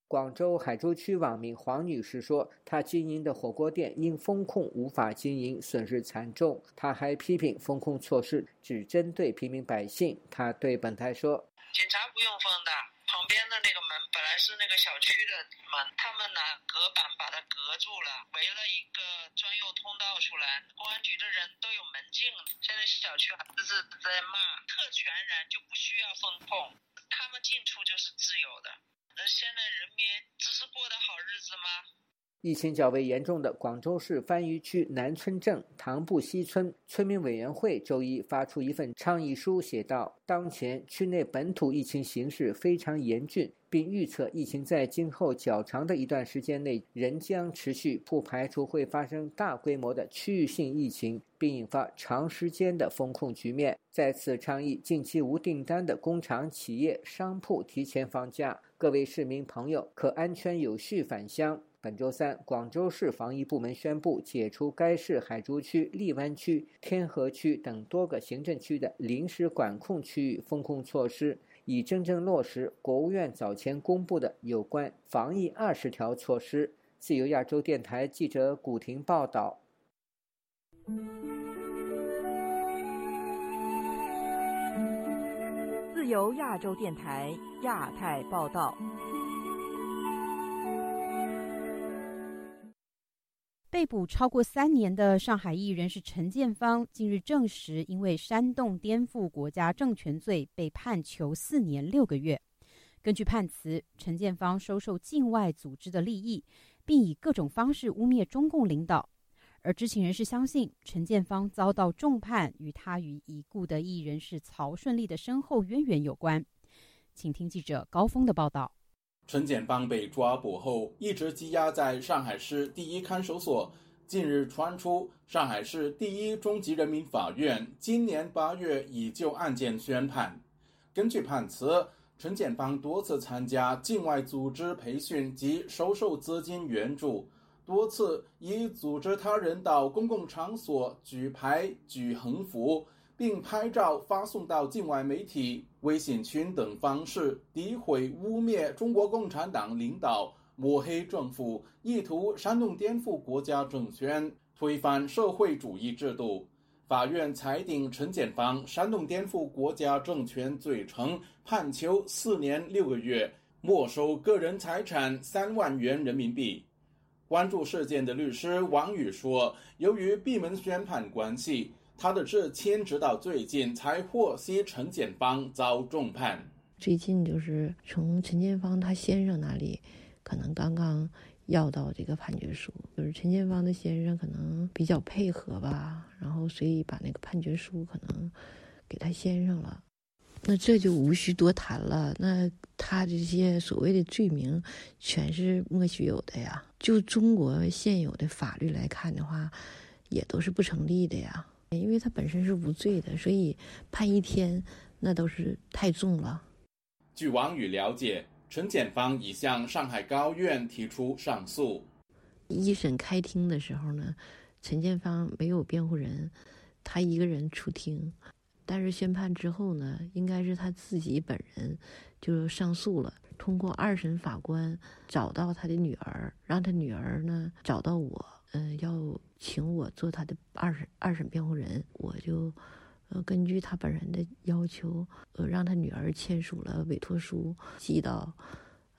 广州海珠区网民黄女士说：“她经营的火锅店因封控无法经营，损失惨重。”她还批评封控措施只针对平民百姓。她对本台说：“
警察不用封的，旁边的那个门本来是那个小区的门，他们拿隔板把它隔住了，围了一个专用。”通道出来，公安局的人都有门禁。现在小区还是在骂特权人就不需要封控，他们进出就是自由的。那现在人民只是过得好日子吗？
疫情较为严重的广州市番禺区南村镇塘埠西村村民委员会周一发出一份倡议书，写道：当前区内本土疫情形势非常严峻。并预测疫情在今后较长的一段时间内仍将持续，不排除会发生大规模的区域性疫情，并引发长时间的封控局面。再次倡议近期无订单的工厂、企业、商铺提前放假，各位市民朋友可安全有序返乡。本周三，广州市防疫部门宣布解除该市海珠区、荔湾区、天河区等多个行政区的临时管控区域封控措施。以真正落实国务院早前公布的有关防疫二十条措施。自由亚洲电台记者古婷报道。
自由亚洲电台亚太报道。被捕超过三年的上海艺人是陈建芳，近日证实因为煽动颠覆国家政权罪被判囚四年六个月。根据判词，陈建芳收受境外组织的利益，并以各种方式污蔑中共领导。而知情人士相信，陈建芳遭到重判与他与已故的艺人是曹顺利的身后渊源有关。请听记者高峰的报道。
陈建邦被抓捕后，一直羁押在上海市第一看守所。近日传出，上海市第一中级人民法院今年八月已就案件宣判。根据判词，陈建邦多次参加境外组织培训及收受资金援助，多次以组织他人到公共场所举牌、举横幅。并拍照发送到境外媒体、微信群等方式，诋毁、污蔑中国共产党领导，抹黑政府，意图煽动颠覆国家政权，推翻社会主义制度。法院裁定陈建芳煽动颠覆国家政权罪成，判囚四年六个月，没收个人财产三万元人民币。关注事件的律师王宇说：“由于闭门宣判关系。”他的至亲直到最近才获悉陈建邦遭重判。
最近就是从陈建芳他先生那里，可能刚刚要到这个判决书，就是陈建芳的先生可能比较配合吧，然后所以把那个判决书可能给他先生了。那这就无需多谈了。那他这些所谓的罪名，全是莫须有的呀。就中国现有的法律来看的话，也都是不成立的呀。因为他本身是无罪的，所以判一天那都是太重了。
据王宇了解，陈检方已向上海高院提出上诉。
一审开庭的时候呢，陈建芳没有辩护人，他一个人出庭。但是宣判之后呢，应该是他自己本人就上诉了。通过二审法官找到他的女儿，让他女儿呢找到我。嗯，要请我做他的二审二审辩护人，我就，呃，根据他本人的要求，呃，让他女儿签署了委托书，寄到，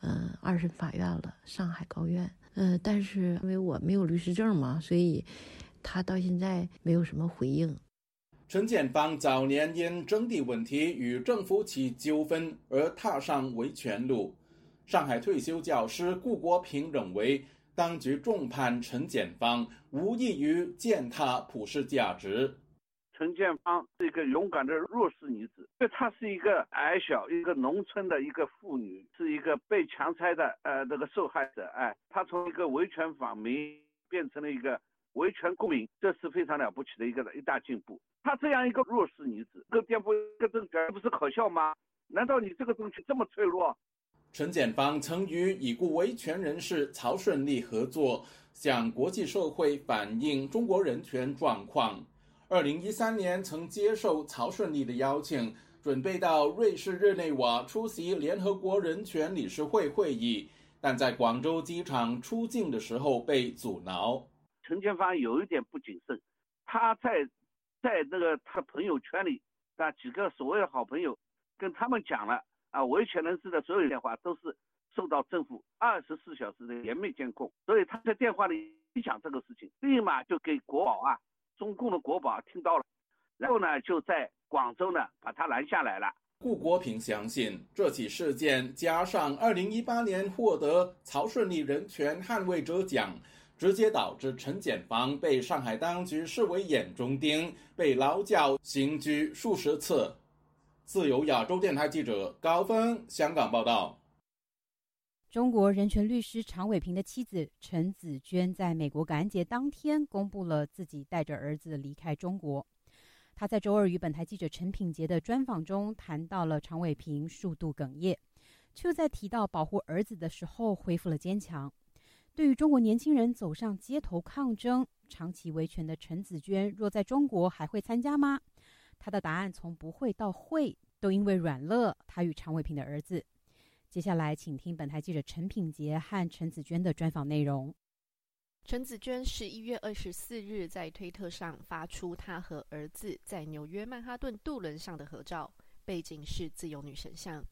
嗯，二审法院了，上海高院。嗯，但是因为我没有律师证嘛，所以他到现在没有什么回应。
陈建邦早年因征地问题与政府起纠纷而踏上维权路。上海退休教师顾国平认为。当局重判陈建芳，无异于践踏普世价值。
陈建芳是一个勇敢的弱势女子，因为她是一个矮小、一个农村的一个妇女，是一个被强拆的呃那个受害者。哎，她从一个维权访民变成了一个维权公民，这是非常了不起的一个一大进步。她这样一个弱势女子，跟颠覆一个政权，不是可笑吗？难道你这个政权这么脆弱？
陈建芳曾与已故维权人士曹顺利合作，向国际社会反映中国人权状况。二零一三年，曾接受曹顺利的邀请，准备到瑞士日内瓦出席联合国人权理事会会议，但在广州机场出境的时候被阻挠。
陈建芳有一点不谨慎，他在在那个他朋友圈里，那几个所谓的好朋友，跟他们讲了啊维权人士的所有电话都是受到政府二十四小时的严密监控，所以他在电话里一讲这个事情，立马就给国宝啊。中共的国宝听到了，然后呢，就在广州呢把他拦下来了。
顾国平相信，这起事件加上2018年获得曹顺利人权捍卫者奖，直接导致陈建芳被上海当局视为眼中钉，被劳教刑拘数十次。自由亚洲电台记者高峰香港报道。
中国人权律师常伟平的妻子陈子娟在美国感恩节当天公布了自己带着儿子离开中国。他在周二与本台记者陈品杰的专访中谈到了常伟平数度哽咽，却在提到保护儿子的时候恢复了坚强。对于中国年轻人走上街头抗争、长期维权的陈子娟，若在中国还会参加吗？他的答案从不会到会，都因为软乐他与常伟平的儿子。接下来，请听本台记者陈品杰和陈子娟的专访内容。
陈子娟十一月二十四日在推特上发出她和儿子在纽约曼哈顿渡轮上的合照，背景是自由女神像。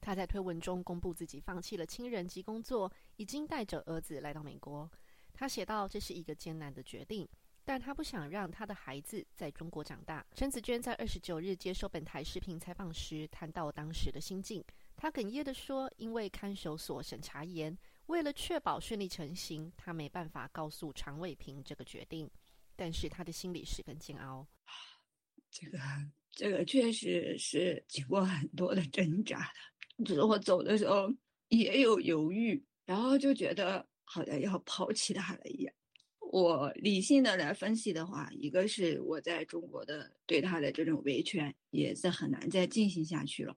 她在推文中公布自己放弃了亲人及工作，已经带着儿子来到美国。她写道：“这是一个艰难的决定，但他不想让他的孩子在中国长大。”陈子娟在二十九日接受本台视频采访时谈到当时的心境。她哽咽地说：“因为看守所审查严，为了确保顺利成行，他没办法告诉常伟平这个决定。但是他的心里十分煎熬。
这个，这个确实是经过很多的挣扎的。就是我走的时候也有犹豫，然后就觉得好像要抛弃他了一样。我理性的来分析的话，一个是我在中国的对他的这种维权也是很难再进行下去了。”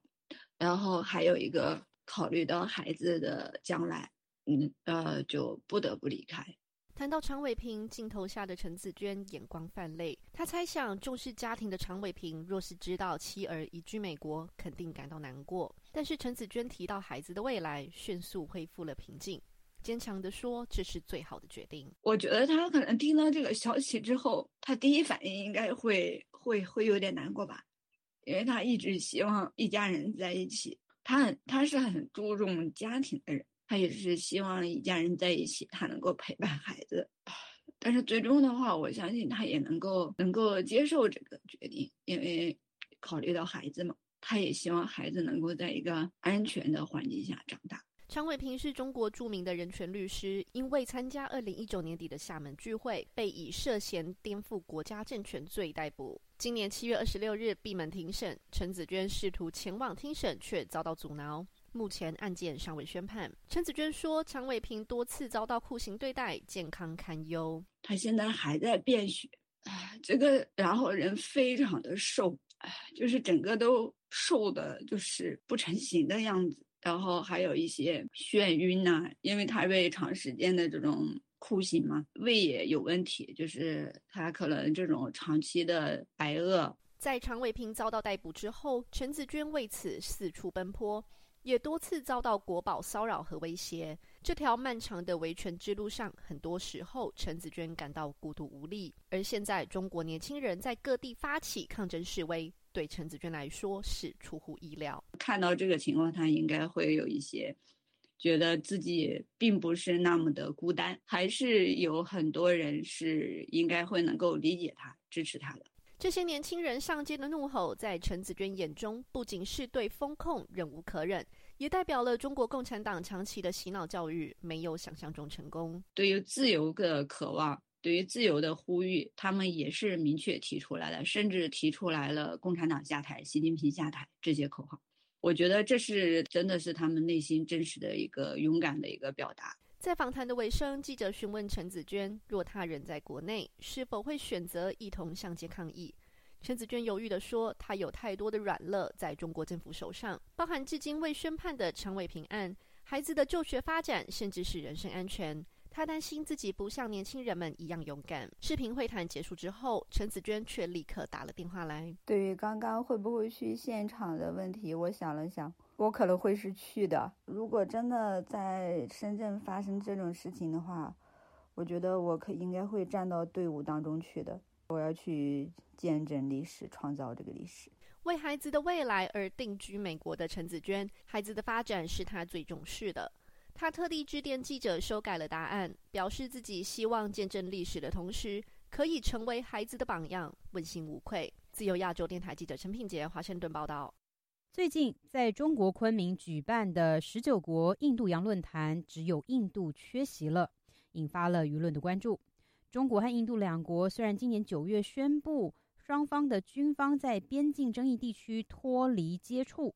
然后还有一个考虑到孩子的将来，嗯呃，就不得不离开。
谈到常伟平，镜头下的陈子娟眼光泛泪。他猜想，重视家庭的常伟平，若是知道妻儿移居美国，肯定感到难过。但是陈子娟提到孩子的未来，迅速恢复了平静，坚强地说：“这是最好的决定。”
我觉得他可能听到这个消息之后，他第一反应应该会会会有点难过吧。因为他一直希望一家人在一起，他很他是很注重家庭的人，他也是希望一家人在一起，他能够陪伴孩子。但是最终的话，我相信他也能够能够接受这个决定，因为考虑到孩子嘛，他也希望孩子能够在一个安全的环境下长大。
常伟平是中国著名的人权律师，因为参加二零一九年底的厦门聚会，被以涉嫌颠覆国家政权罪逮捕。今年七月二十六日闭门庭审，陈子娟试图前往听审，却遭到阻挠。目前案件尚未宣判。陈子娟说，常伟平多次遭到酷刑对待，健康堪忧。
他现在还在便血，这个然后人非常的瘦，就是整个都瘦的，就是不成形的样子。然后还有一些眩晕呐，因为他被长时间的这种。酷刑嘛，胃也有问题，就是他可能这种长期的挨饿。
在常伟平遭到逮捕之后，陈子娟为此四处奔波，也多次遭到国宝骚扰和威胁。这条漫长的维权之路上，很多时候陈子娟感到孤独无力。而现在，中国年轻人在各地发起抗争示威，对陈子娟来说是出乎意料。
看到这个情况，他应该会有一些。觉得自己并不是那么的孤单，还是有很多人是应该会能够理解他、支持他的。
这些年轻人上街的怒吼，在陈子娟眼中，不仅是对风控忍无可忍，也代表了中国共产党长期的洗脑教育没有想象中成功。
对于自由的渴望，对于自由的呼吁，他们也是明确提出来的，甚至提出来了“共产党下台，习近平下台”这些口号。我觉得这是真的是他们内心真实的一个勇敢的一个表达。
在访谈的尾声，记者询问陈子娟，若他人在国内，是否会选择一同上街抗议？陈子娟犹豫地说：“他有太多的软肋在中国政府手上，包含至今未宣判的陈伟平案、孩子的就学发展，甚至是人身安全。他担心自己不像年轻人们一样勇敢。”视频会谈结束之后，陈子娟却立刻打了电话来。
对于刚刚会不会去现场的问题，我想了想，我可能会是去的。如果真的在深圳发生这种事情的话，我觉得我可应该会站到队伍当中去的。我要去见证历史，创造这个历史。
为孩子的未来而定居美国的陈子娟，孩子的发展是她最重视的。他特地致电记者，修改了答案，表示自己希望见证历史的同时，可以成为孩子的榜样，问心无愧。自由亚洲电台记者陈品杰，华盛顿报道。
最近在中国昆明举办的十九国印度洋论坛，只有印度缺席了，引发了舆论的关注。中国和印度两国虽然今年九月宣布双方的军方在边境争议地区脱离接触，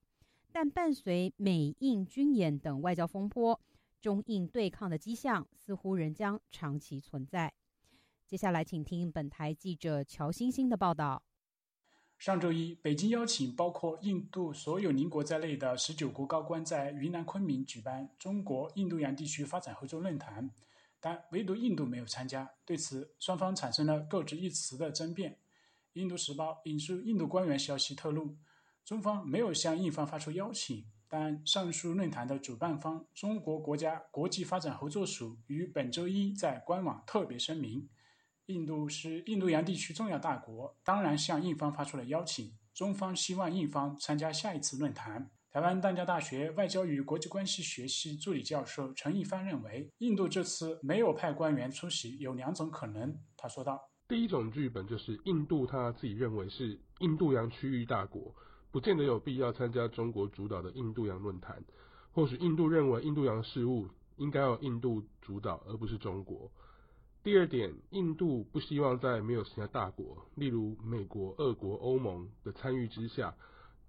但伴随美印军演等外交风波，中印对抗的迹象似乎仍将长期存在。接下来，请听本台记者乔欣欣的报道。
上周一，北京邀请包括印度所有邻国在内的十九国高官在云南昆明举办中国印度洋地区发展合作论坛。但唯独印度没有参加，对此双方产生了各执一词的争辩。《印度时报》引述印度官员消息透露，中方没有向印方发出邀请，但上述论坛的主办方中国国家国际发展合作署于本周一在官网特别声明：印度是印度洋地区重要大国，当然向印方发出了邀请，中方希望印方参加下一次论坛。台湾淡江大学外交与国际关系学系助理教授陈一帆认为，印度这次没有派官员出席有两种可能。他说道：“
第一种剧本就是印度他自己认为是印度洋区域大国，不见得有必要参加中国主导的印度洋论坛。或许印度认为印度洋事务应该由印度主导，而不是中国。第二点，印度不希望在没有其他大国，例如美国、俄国、欧盟的参与之下。”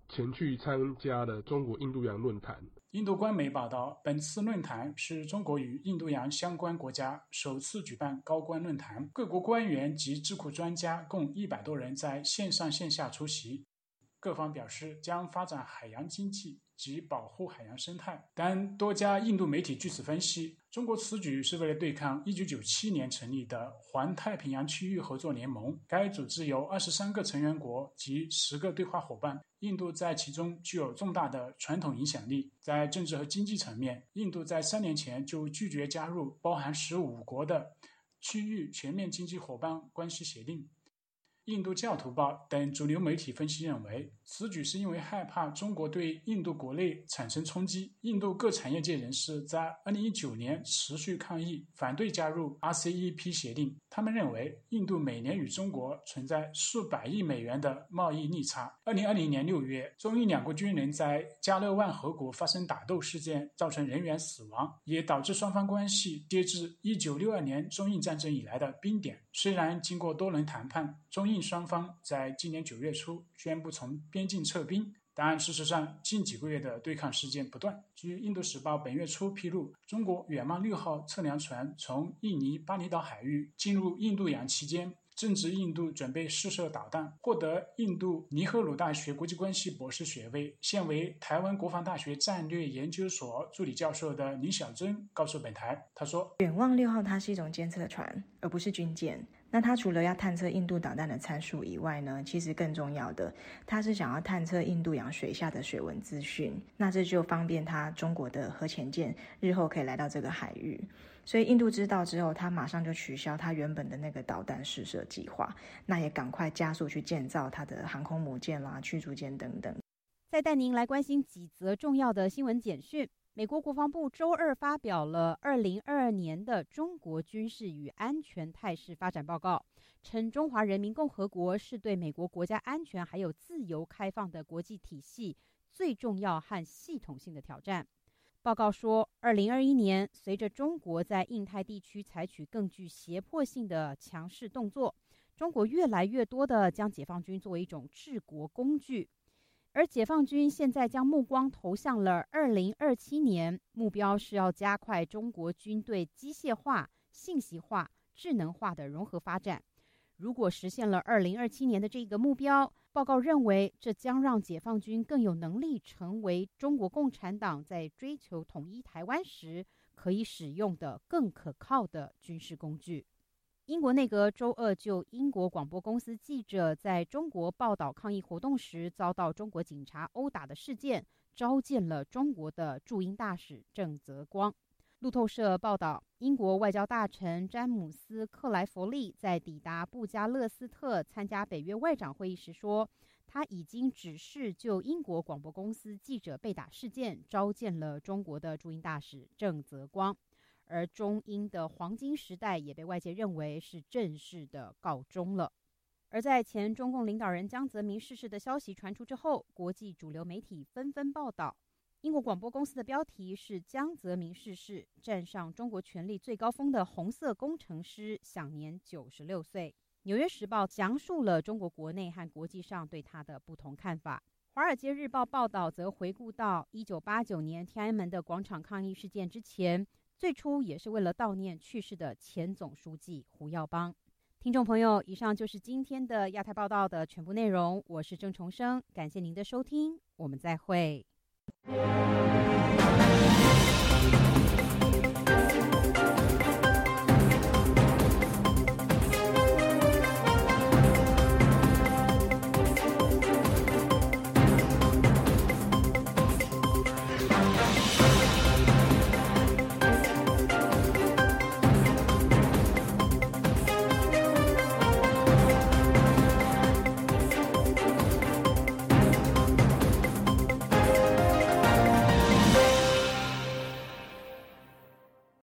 前去参加的中国印度洋论坛。
印度官媒报道，本次论坛是中国与印度洋相关国家首次举办高官论坛，各国官员及智库专家共一百多人在线上线下出席。各方表示将发展海洋经济及保护海洋生态，但多家印度媒体据此分析，中国此举是为了对抗1997年成立的环太平洋区域合作联盟。该组织由23个成员国及10个对话伙伴，印度在其中具有重大的传统影响力。在政治和经济层面，印度在三年前就拒绝加入包含15国的区域全面经济伙伴关系协定。印度教徒报等主流媒体分析认为，此举是因为害怕中国对印度国内产生冲击。印度各产业界人士在2019年持续抗议，反对加入 RCEP 协定。他们认为，印度每年与中国存在数百亿美元的贸易逆差。2020年6月，中印两国军人在加勒万河谷发生打斗事件，造成人员死亡，也导致双方关系跌至1962年中印战争以来的冰点。虽然经过多轮谈判，中印双方在今年九月初宣布从边境撤兵，但事实上近几个月的对抗事件不断。据《印度时报》本月初披露，中国远望六号测量船从印尼巴厘岛海域进入印度洋期间。正值印度准备试射导弹，获得印度尼赫鲁大学国际关系博士学位，现为台湾国防大学战略研究所助理教授的林小珍告诉本台，他说：“
远望六号它是一种监测船，而不是军舰。那它除了要探测印度导弹的参数以外呢，其实更重要的，它是想要探测印度洋水下的水文资讯。那这就方便它中国的核潜舰日后可以来到这个海域。”所以印度知道之后，他马上就取消他原本的那个导弹试射计划，那也赶快加速去建造他的航空母舰啦、驱逐舰等等。
再带您来关心几则重要的新闻简讯。美国国防部周二发表了二零二二年的中国军事与安全态势发展报告，称中华人民共和国是对美国国家安全还有自由开放的国际体系最重要和系统性的挑战。报告说，二零二一年，随着中国在印太地区采取更具胁迫性的强势动作，中国越来越多的将解放军作为一种治国工具。而解放军现在将目光投向了二零二七年，目标是要加快中国军队机械化、信息化、智能化的融合发展。如果实现了二零二七年的这个目标，报告认为这将让解放军更有能力成为中国共产党在追求统一台湾时可以使用的更可靠的军事工具。英国内阁周二就英国广播公司记者在中国报道抗议活动时遭到中国警察殴打的事件，召见了中国的驻英大使郑泽光。路透社报道，英国外交大臣詹姆斯·克莱弗利在抵达布加勒斯特参加北约外长会议时说，他已经指示就英国广播公司记者被打事件召见了中国的驻英大使郑泽光。而中英的黄金时代也被外界认为是正式的告终了。而在前中共领导人江泽民逝世的消息传出之后，国际主流媒体纷纷报道。英国广播公司的标题是“江泽民逝世，站上中国权力最高峰的红色工程师，享年九十六岁”。《纽约时报》讲述了中国国内和国际上对他的不同看法。《华尔街日报》报道则回顾到一九八九年天安门的广场抗议事件之前。最初也是为了悼念去世的前总书记胡耀邦。听众朋友，以上就是今天的亚太报道的全部内容。我是郑重生，感谢您的收听，我们再会。ありがとうございます。